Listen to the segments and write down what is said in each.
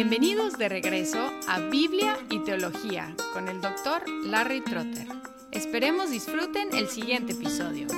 Bienvenidos de regreso a Biblia y Teología con el doctor Larry Trotter. Esperemos disfruten el siguiente episodio.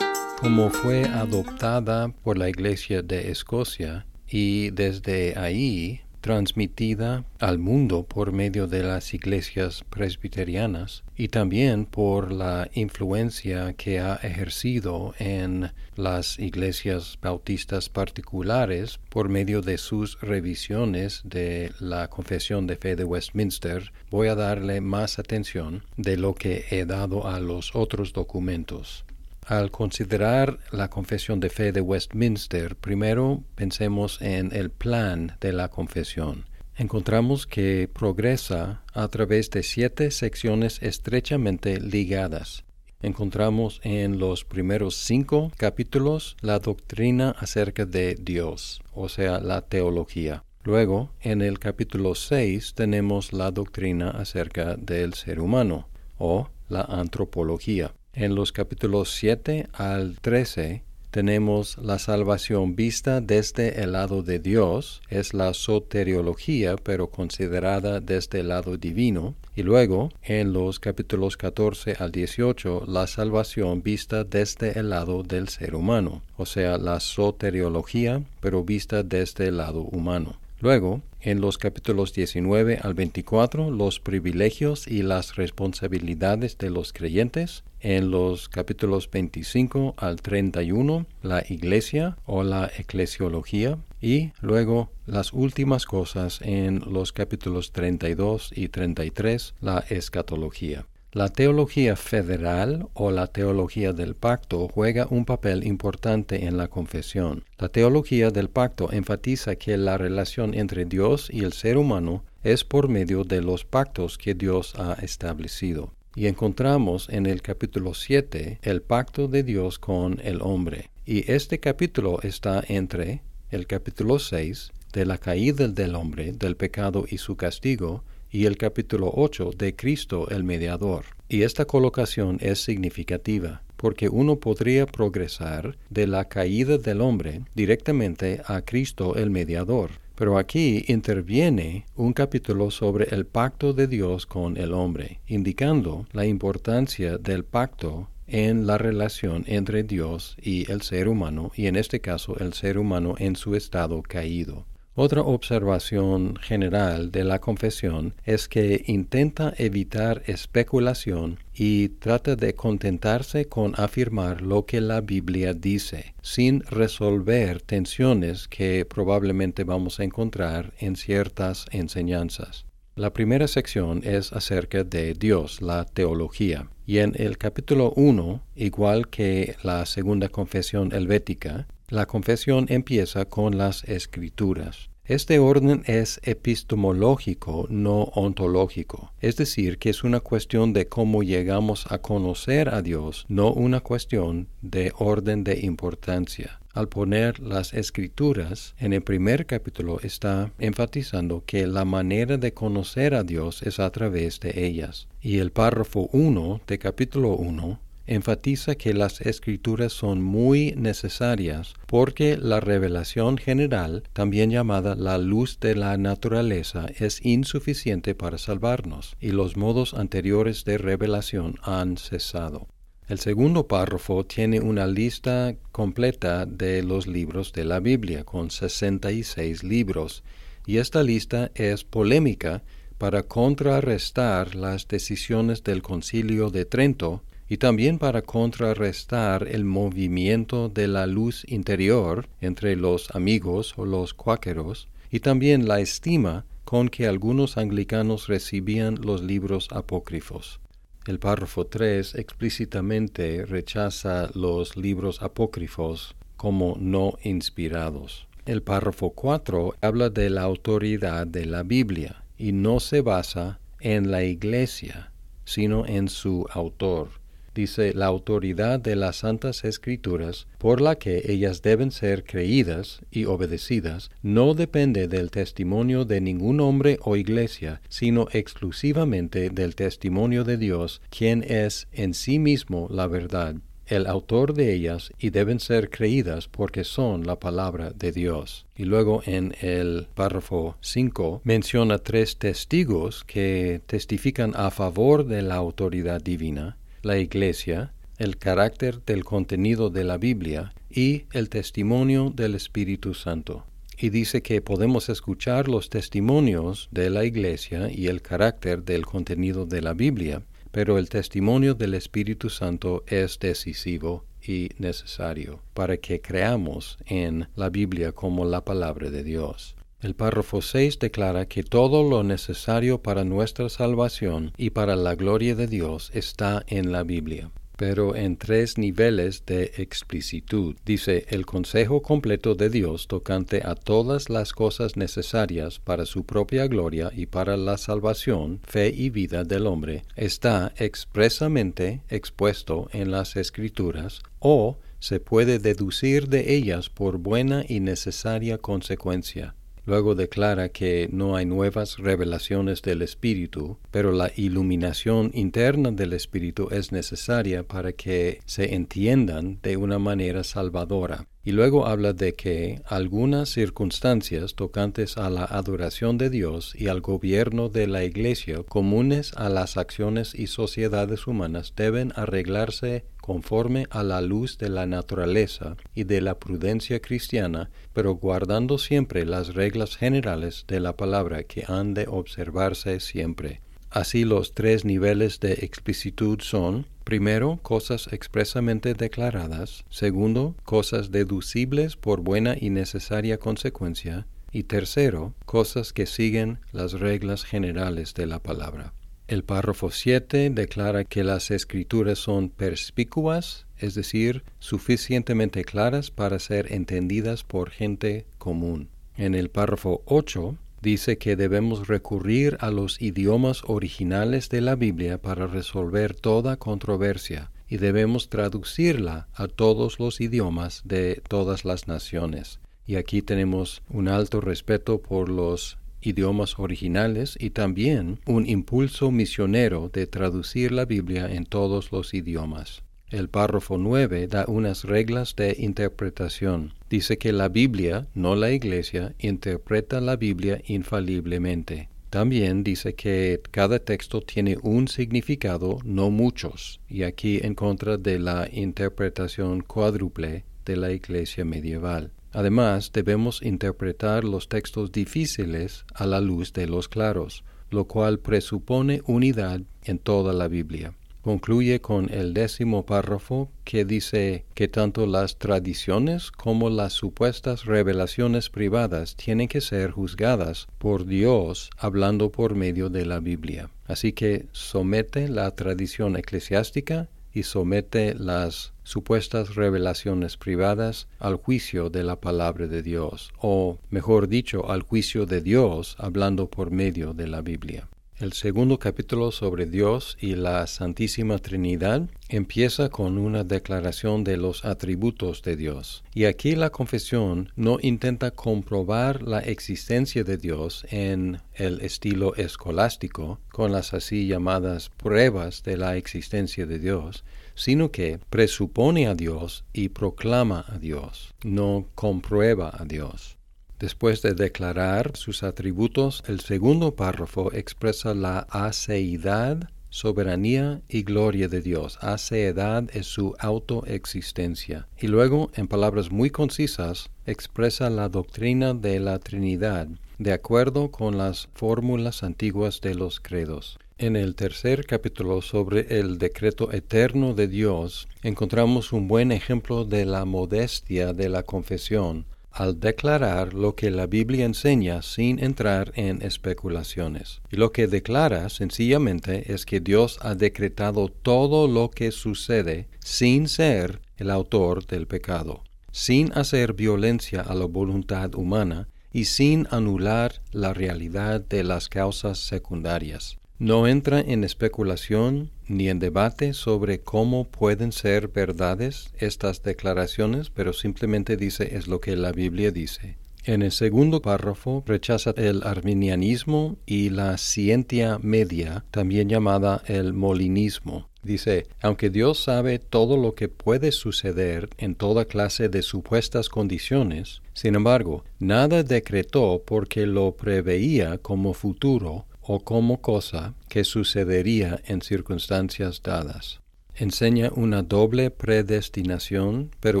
Como fue adoptada por la Iglesia de Escocia y desde ahí transmitida al mundo por medio de las iglesias presbiterianas y también por la influencia que ha ejercido en las iglesias bautistas particulares por medio de sus revisiones de la Confesión de Fe de Westminster, voy a darle más atención de lo que he dado a los otros documentos. Al considerar la confesión de fe de Westminster, primero pensemos en el plan de la confesión. Encontramos que progresa a través de siete secciones estrechamente ligadas. Encontramos en los primeros cinco capítulos la doctrina acerca de Dios, o sea, la teología. Luego, en el capítulo 6 tenemos la doctrina acerca del ser humano, o la antropología. En los capítulos 7 al 13 tenemos la salvación vista desde el lado de Dios, es la soteriología, pero considerada desde el lado divino. Y luego, en los capítulos 14 al 18, la salvación vista desde el lado del ser humano, o sea, la soteriología, pero vista desde el lado humano. Luego, en los capítulos 19 al 24, los privilegios y las responsabilidades de los creyentes. En los capítulos 25 al 31, la iglesia o la eclesiología. Y luego las últimas cosas en los capítulos 32 y 33, la escatología. La teología federal o la teología del pacto juega un papel importante en la confesión. La teología del pacto enfatiza que la relación entre Dios y el ser humano es por medio de los pactos que Dios ha establecido. Y encontramos en el capítulo 7 el pacto de Dios con el hombre. Y este capítulo está entre el capítulo 6 de la caída del hombre, del pecado y su castigo, y el capítulo 8 de Cristo el Mediador. Y esta colocación es significativa porque uno podría progresar de la caída del hombre directamente a Cristo el Mediador. Pero aquí interviene un capítulo sobre el pacto de Dios con el hombre, indicando la importancia del pacto en la relación entre Dios y el ser humano, y en este caso el ser humano en su estado caído. Otra observación general de la confesión es que intenta evitar especulación y trata de contentarse con afirmar lo que la Biblia dice, sin resolver tensiones que probablemente vamos a encontrar en ciertas enseñanzas. La primera sección es acerca de Dios, la teología. Y en el capítulo 1, igual que la segunda confesión helvética, la confesión empieza con las escrituras. Este orden es epistemológico, no ontológico, es decir, que es una cuestión de cómo llegamos a conocer a Dios, no una cuestión de orden de importancia. Al poner las escrituras en el primer capítulo está enfatizando que la manera de conocer a Dios es a través de ellas. Y el párrafo 1 de capítulo 1 enfatiza que las escrituras son muy necesarias porque la revelación general, también llamada la luz de la naturaleza, es insuficiente para salvarnos y los modos anteriores de revelación han cesado. El segundo párrafo tiene una lista completa de los libros de la Biblia, con 66 libros, y esta lista es polémica para contrarrestar las decisiones del Concilio de Trento y también para contrarrestar el movimiento de la luz interior entre los amigos o los cuáqueros, y también la estima con que algunos anglicanos recibían los libros apócrifos. El párrafo 3 explícitamente rechaza los libros apócrifos como no inspirados. El párrafo 4 habla de la autoridad de la Biblia y no se basa en la Iglesia, sino en su autor dice la autoridad de las Santas Escrituras, por la que ellas deben ser creídas y obedecidas, no depende del testimonio de ningún hombre o iglesia, sino exclusivamente del testimonio de Dios, quien es en sí mismo la verdad. el autor de ellas y deben ser creídas porque son la palabra de Dios. Y luego en el párrafo 5 menciona tres testigos que testifican a favor de la autoridad divina, la Iglesia, el carácter del contenido de la Biblia y el testimonio del Espíritu Santo. Y dice que podemos escuchar los testimonios de la Iglesia y el carácter del contenido de la Biblia, pero el testimonio del Espíritu Santo es decisivo y necesario para que creamos en la Biblia como la palabra de Dios. El párrafo 6 declara que todo lo necesario para nuestra salvación y para la gloria de Dios está en la Biblia pero en tres niveles de explicitud. Dice, el consejo completo de Dios tocante a todas las cosas necesarias para su propia gloria y para la salvación, fe y vida del hombre, está expresamente expuesto en las Escrituras o se puede deducir de ellas por buena y necesaria consecuencia. Luego declara que no hay nuevas revelaciones del Espíritu, pero la iluminación interna del Espíritu es necesaria para que se entiendan de una manera salvadora. Y luego habla de que algunas circunstancias tocantes a la adoración de Dios y al gobierno de la Iglesia comunes a las acciones y sociedades humanas deben arreglarse conforme a la luz de la naturaleza y de la prudencia cristiana, pero guardando siempre las reglas generales de la palabra que han de observarse siempre. Así los tres niveles de explicitud son, primero, cosas expresamente declaradas, segundo, cosas deducibles por buena y necesaria consecuencia, y tercero, cosas que siguen las reglas generales de la palabra. El párrafo 7 declara que las escrituras son perspicuas, es decir, suficientemente claras para ser entendidas por gente común. En el párrafo 8 dice que debemos recurrir a los idiomas originales de la Biblia para resolver toda controversia y debemos traducirla a todos los idiomas de todas las naciones. Y aquí tenemos un alto respeto por los idiomas originales y también un impulso misionero de traducir la Biblia en todos los idiomas. El párrafo 9 da unas reglas de interpretación. Dice que la Biblia, no la Iglesia, interpreta la Biblia infaliblemente. También dice que cada texto tiene un significado, no muchos, y aquí en contra de la interpretación cuádruple de la Iglesia medieval. Además, debemos interpretar los textos difíciles a la luz de los claros, lo cual presupone unidad en toda la Biblia concluye con el décimo párrafo que dice que tanto las tradiciones como las supuestas revelaciones privadas tienen que ser juzgadas por Dios hablando por medio de la Biblia. Así que somete la tradición eclesiástica y somete las supuestas revelaciones privadas al juicio de la palabra de Dios, o mejor dicho, al juicio de Dios hablando por medio de la Biblia. El segundo capítulo sobre Dios y la Santísima Trinidad empieza con una declaración de los atributos de Dios. Y aquí la confesión no intenta comprobar la existencia de Dios en el estilo escolástico, con las así llamadas pruebas de la existencia de Dios, sino que presupone a Dios y proclama a Dios, no comprueba a Dios. Después de declarar sus atributos, el segundo párrafo expresa la aceidad, soberanía y gloria de Dios. Aceidad es su autoexistencia. Y luego, en palabras muy concisas, expresa la doctrina de la Trinidad, de acuerdo con las fórmulas antiguas de los credos. En el tercer capítulo sobre el decreto eterno de Dios encontramos un buen ejemplo de la modestia de la confesión al declarar lo que la Biblia enseña sin entrar en especulaciones. Y lo que declara sencillamente es que Dios ha decretado todo lo que sucede sin ser el autor del pecado, sin hacer violencia a la voluntad humana y sin anular la realidad de las causas secundarias. No entra en especulación ni en debate sobre cómo pueden ser verdades estas declaraciones, pero simplemente dice es lo que la Biblia dice. En el segundo párrafo rechaza el arminianismo y la ciencia media, también llamada el molinismo. Dice, aunque Dios sabe todo lo que puede suceder en toda clase de supuestas condiciones, sin embargo, nada decretó porque lo preveía como futuro o como cosa que sucedería en circunstancias dadas enseña una doble predestinación, pero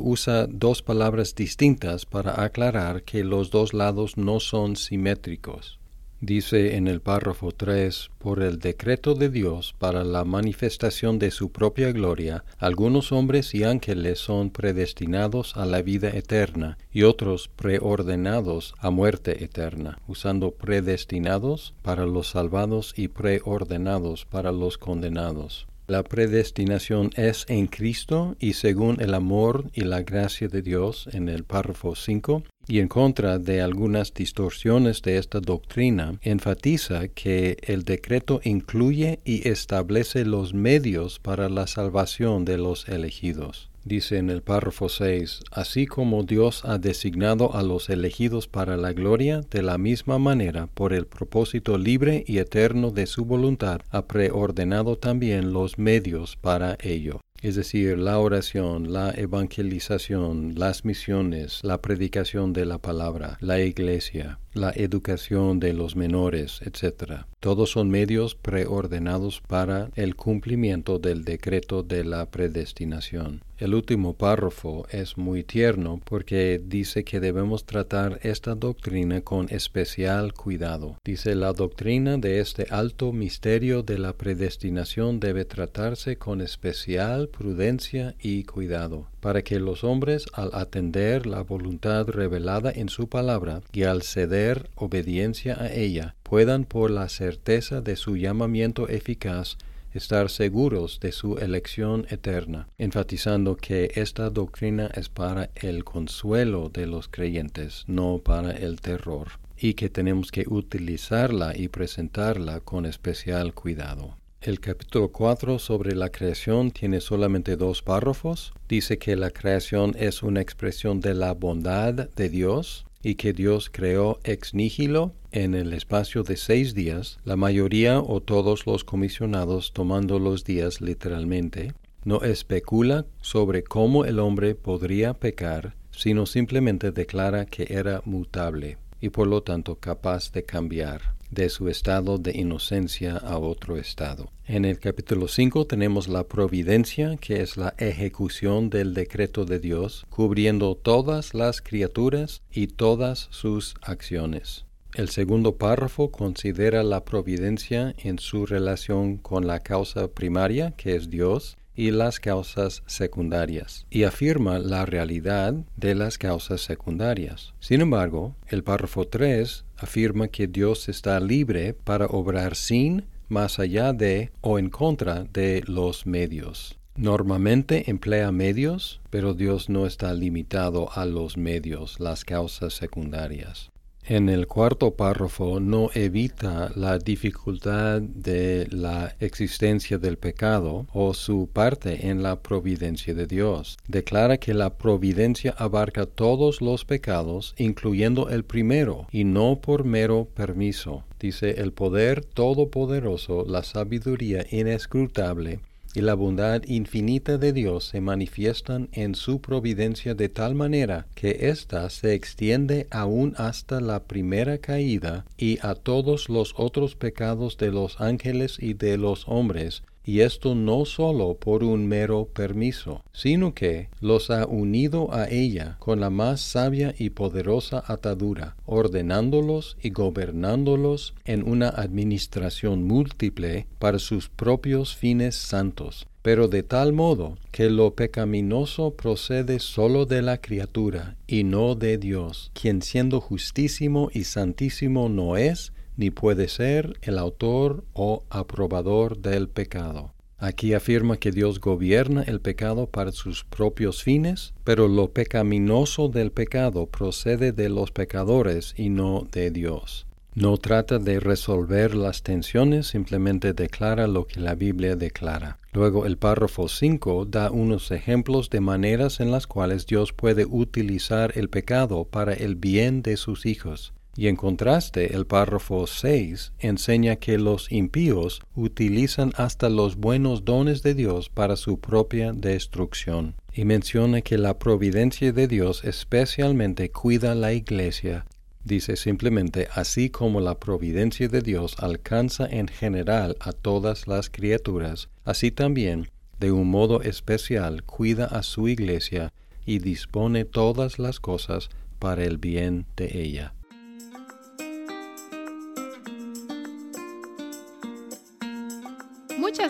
usa dos palabras distintas para aclarar que los dos lados no son simétricos. Dice en el párrafo 3, por el decreto de Dios para la manifestación de su propia gloria, algunos hombres y ángeles son predestinados a la vida eterna y otros preordenados a muerte eterna, usando predestinados para los salvados y preordenados para los condenados. La predestinación es en Cristo y según el amor y la gracia de Dios en el párrafo 5 y en contra de algunas distorsiones de esta doctrina, enfatiza que el decreto incluye y establece los medios para la salvación de los elegidos. Dice en el párrafo 6, así como Dios ha designado a los elegidos para la gloria, de la misma manera, por el propósito libre y eterno de su voluntad, ha preordenado también los medios para ello es decir, la oración, la evangelización, las misiones, la predicación de la palabra, la iglesia, la educación de los menores, etc. Todos son medios preordenados para el cumplimiento del decreto de la predestinación. El último párrafo es muy tierno porque dice que debemos tratar esta doctrina con especial cuidado. Dice la doctrina de este alto misterio de la predestinación debe tratarse con especial prudencia y cuidado, para que los hombres al atender la voluntad revelada en su palabra y al ceder obediencia a ella, puedan por la certeza de su llamamiento eficaz estar seguros de su elección eterna, enfatizando que esta doctrina es para el consuelo de los creyentes, no para el terror, y que tenemos que utilizarla y presentarla con especial cuidado. El capítulo 4 sobre la creación tiene solamente dos párrafos. Dice que la creación es una expresión de la bondad de Dios y que Dios creó ex nihilo en el espacio de seis días, la mayoría o todos los comisionados tomando los días literalmente, no especula sobre cómo el hombre podría pecar, sino simplemente declara que era mutable y por lo tanto capaz de cambiar de su estado de inocencia a otro estado. En el capítulo 5 tenemos la providencia, que es la ejecución del decreto de Dios, cubriendo todas las criaturas y todas sus acciones. El segundo párrafo considera la providencia en su relación con la causa primaria, que es Dios, y las causas secundarias, y afirma la realidad de las causas secundarias. Sin embargo, el párrafo 3 afirma que Dios está libre para obrar sin, más allá de o en contra de los medios. Normalmente emplea medios, pero Dios no está limitado a los medios, las causas secundarias. En el cuarto párrafo no evita la dificultad de la existencia del pecado o su parte en la providencia de Dios. Declara que la providencia abarca todos los pecados, incluyendo el primero, y no por mero permiso. Dice el poder todopoderoso, la sabiduría inescrutable, y la bondad infinita de Dios se manifiestan en su providencia de tal manera que ésta se extiende aún hasta la primera caída y a todos los otros pecados de los ángeles y de los hombres, y esto no sólo por un mero permiso, sino que los ha unido a ella con la más sabia y poderosa atadura, ordenándolos y gobernándolos en una administración múltiple para sus propios fines santos, pero de tal modo que lo pecaminoso procede sólo de la criatura y no de Dios, quien siendo justísimo y santísimo no es, ni puede ser el autor o aprobador del pecado. Aquí afirma que Dios gobierna el pecado para sus propios fines, pero lo pecaminoso del pecado procede de los pecadores y no de Dios. No trata de resolver las tensiones, simplemente declara lo que la Biblia declara. Luego el párrafo 5 da unos ejemplos de maneras en las cuales Dios puede utilizar el pecado para el bien de sus hijos. Y en contraste, el párrafo 6 enseña que los impíos utilizan hasta los buenos dones de Dios para su propia destrucción. Y menciona que la providencia de Dios especialmente cuida la iglesia. Dice simplemente, así como la providencia de Dios alcanza en general a todas las criaturas, así también, de un modo especial, cuida a su iglesia y dispone todas las cosas para el bien de ella.